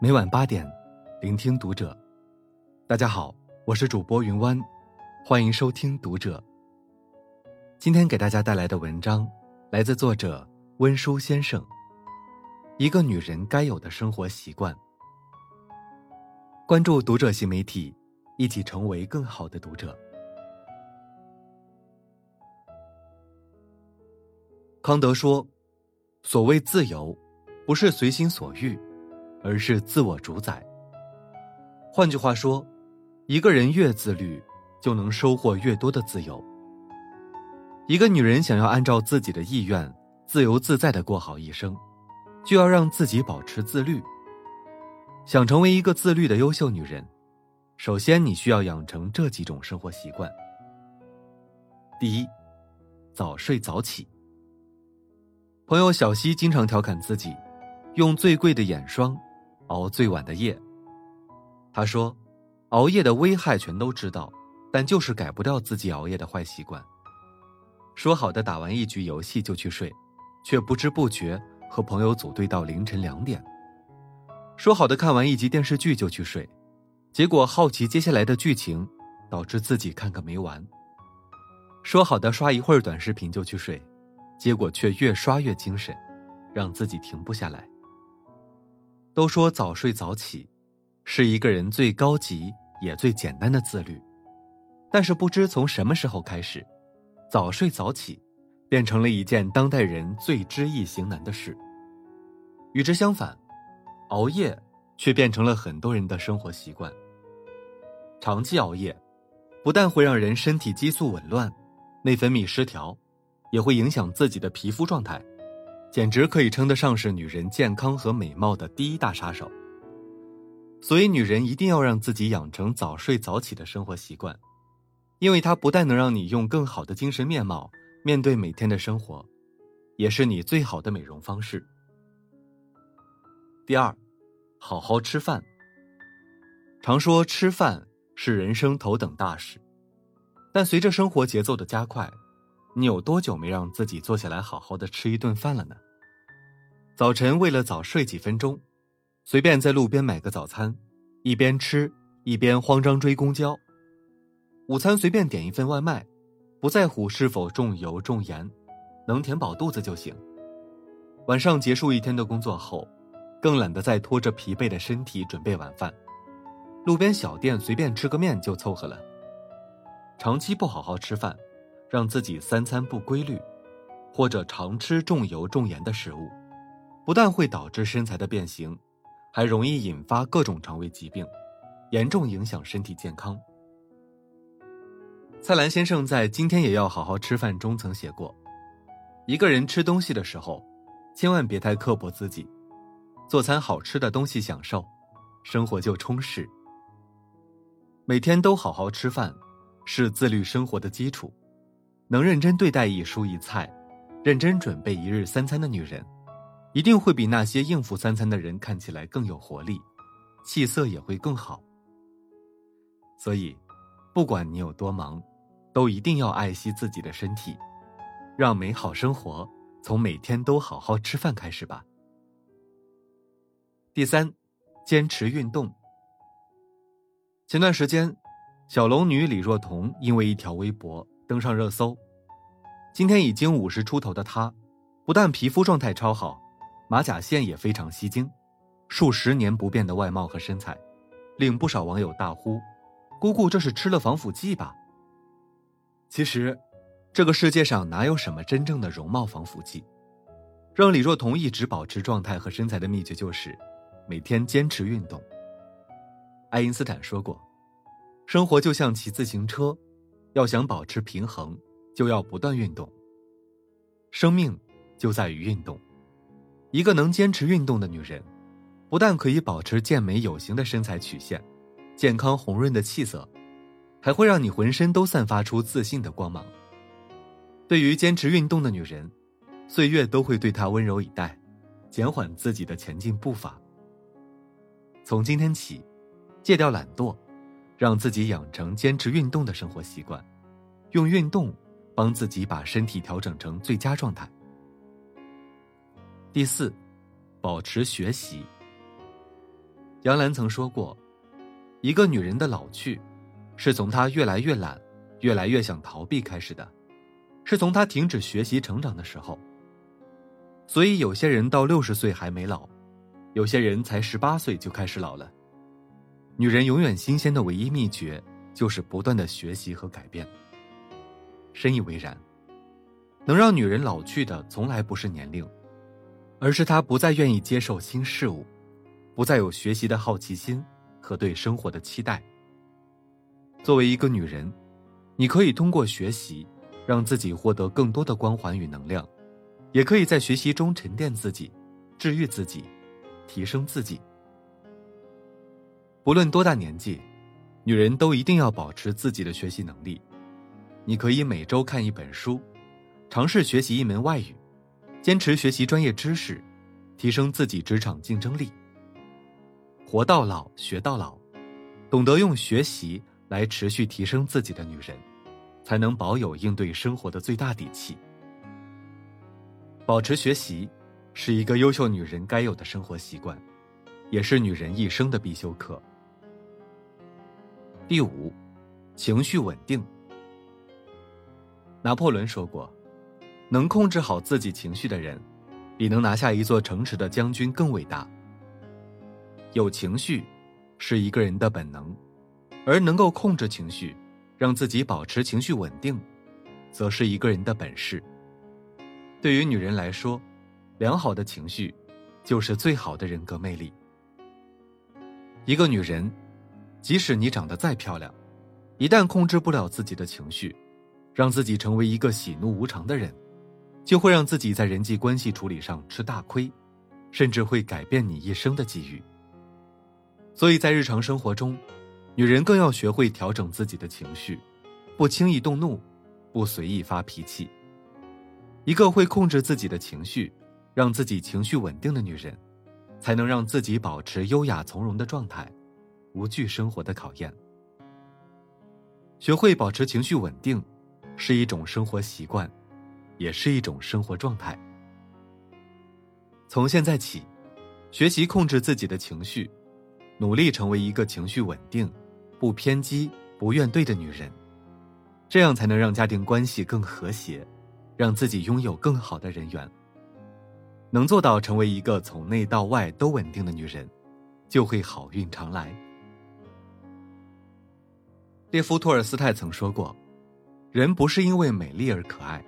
每晚八点，聆听读者。大家好，我是主播云湾，欢迎收听读者。今天给大家带来的文章来自作者温书先生。一个女人该有的生活习惯。关注读者新媒体，一起成为更好的读者。康德说：“所谓自由，不是随心所欲，而是自我主宰。”换句话说，一个人越自律，就能收获越多的自由。一个女人想要按照自己的意愿，自由自在的过好一生，就要让自己保持自律。想成为一个自律的优秀女人，首先你需要养成这几种生活习惯。第一，早睡早起。朋友小西经常调侃自己，用最贵的眼霜，熬最晚的夜。他说，熬夜的危害全都知道，但就是改不掉自己熬夜的坏习惯。说好的打完一局游戏就去睡，却不知不觉和朋友组队到凌晨两点。说好的看完一集电视剧就去睡，结果好奇接下来的剧情，导致自己看个没完。说好的刷一会儿短视频就去睡。结果却越刷越精神，让自己停不下来。都说早睡早起，是一个人最高级也最简单的自律，但是不知从什么时候开始，早睡早起变成了一件当代人最知易行难的事。与之相反，熬夜却变成了很多人的生活习惯。长期熬夜，不但会让人身体激素紊乱，内分泌失调。也会影响自己的皮肤状态，简直可以称得上是女人健康和美貌的第一大杀手。所以，女人一定要让自己养成早睡早起的生活习惯，因为它不但能让你用更好的精神面貌面对每天的生活，也是你最好的美容方式。第二，好好吃饭。常说吃饭是人生头等大事，但随着生活节奏的加快。你有多久没让自己坐下来好好的吃一顿饭了呢？早晨为了早睡几分钟，随便在路边买个早餐，一边吃一边慌张追公交。午餐随便点一份外卖，不在乎是否重油重盐，能填饱肚子就行。晚上结束一天的工作后，更懒得再拖着疲惫的身体准备晚饭，路边小店随便吃个面就凑合了。长期不好好吃饭。让自己三餐不规律，或者常吃重油重盐的食物，不但会导致身材的变形，还容易引发各种肠胃疾病，严重影响身体健康。蔡澜先生在《今天也要好好吃饭》中曾写过：一个人吃东西的时候，千万别太刻薄自己，做餐好吃的东西享受，生活就充实。每天都好好吃饭，是自律生活的基础。能认真对待一蔬一菜，认真准备一日三餐的女人，一定会比那些应付三餐的人看起来更有活力，气色也会更好。所以，不管你有多忙，都一定要爱惜自己的身体，让美好生活从每天都好好吃饭开始吧。第三，坚持运动。前段时间，小龙女李若彤因为一条微博。登上热搜。今天已经五十出头的她，不但皮肤状态超好，马甲线也非常吸睛，数十年不变的外貌和身材，令不少网友大呼：“姑姑这是吃了防腐剂吧？”其实，这个世界上哪有什么真正的容貌防腐剂？让李若彤一直保持状态和身材的秘诀就是每天坚持运动。爱因斯坦说过：“生活就像骑自行车。”要想保持平衡，就要不断运动。生命就在于运动。一个能坚持运动的女人，不但可以保持健美有型的身材曲线、健康红润的气色，还会让你浑身都散发出自信的光芒。对于坚持运动的女人，岁月都会对她温柔以待，减缓自己的前进步伐。从今天起，戒掉懒惰。让自己养成坚持运动的生活习惯，用运动帮自己把身体调整成最佳状态。第四，保持学习。杨澜曾说过：“一个女人的老去，是从她越来越懒、越来越想逃避开始的，是从她停止学习成长的时候。”所以，有些人到六十岁还没老，有些人才十八岁就开始老了。女人永远新鲜的唯一秘诀，就是不断的学习和改变。深以为然。能让女人老去的，从来不是年龄，而是她不再愿意接受新事物，不再有学习的好奇心和对生活的期待。作为一个女人，你可以通过学习，让自己获得更多的光环与能量，也可以在学习中沉淀自己，治愈自己，提升自己。不论多大年纪，女人都一定要保持自己的学习能力。你可以每周看一本书。尝试学习一门外语，坚持学习专业知识，提升自己职场竞争力。活到老，学到老，懂得用学习来持续提升自己的女人，才能保有应对生活的最大底气。保持学习，是一个优秀女人该有的生活习惯，也是女人一生的必修课。第五，情绪稳定。拿破仑说过。能控制好自己情绪的人，比能拿下一座城池的将军更伟大。有情绪，是一个人的本能，而能够控制情绪，让自己保持情绪稳定，则是一个人的本事。对于女人来说，良好的情绪，就是最好的人格魅力。一个女人，即使你长得再漂亮，一旦控制不了自己的情绪，让自己成为一个喜怒无常的人。就会让自己在人际关系处理上吃大亏，甚至会改变你一生的机遇。所以在日常生活中，女人更要学会调整自己的情绪，不轻易动怒，不随意发脾气。一个会控制自己的情绪，让自己情绪稳定的女人，才能让自己保持优雅从容的状态，无惧生活的考验。学会保持情绪稳定，是一种生活习惯。也是一种生活状态。从现在起，学习控制自己的情绪，努力成为一个情绪稳定、不偏激、不怨怼的女人，这样才能让家庭关系更和谐，让自己拥有更好的人缘。能做到成为一个从内到外都稳定的女人，就会好运常来。列夫·托尔斯泰曾说过：“人不是因为美丽而可爱。”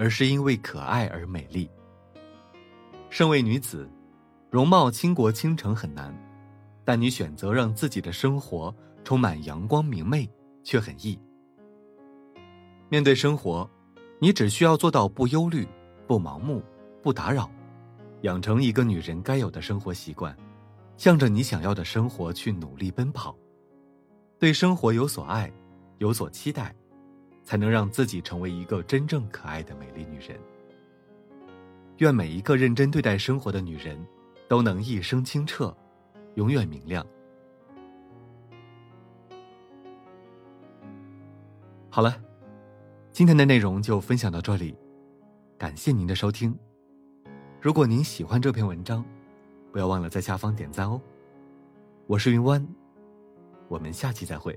而是因为可爱而美丽。身为女子，容貌倾国倾城很难，但你选择让自己的生活充满阳光明媚却很易。面对生活，你只需要做到不忧虑、不盲目、不打扰，养成一个女人该有的生活习惯，向着你想要的生活去努力奔跑，对生活有所爱，有所期待。才能让自己成为一个真正可爱的美丽女人。愿每一个认真对待生活的女人，都能一生清澈，永远明亮。好了，今天的内容就分享到这里，感谢您的收听。如果您喜欢这篇文章，不要忘了在下方点赞哦。我是云湾，我们下期再会。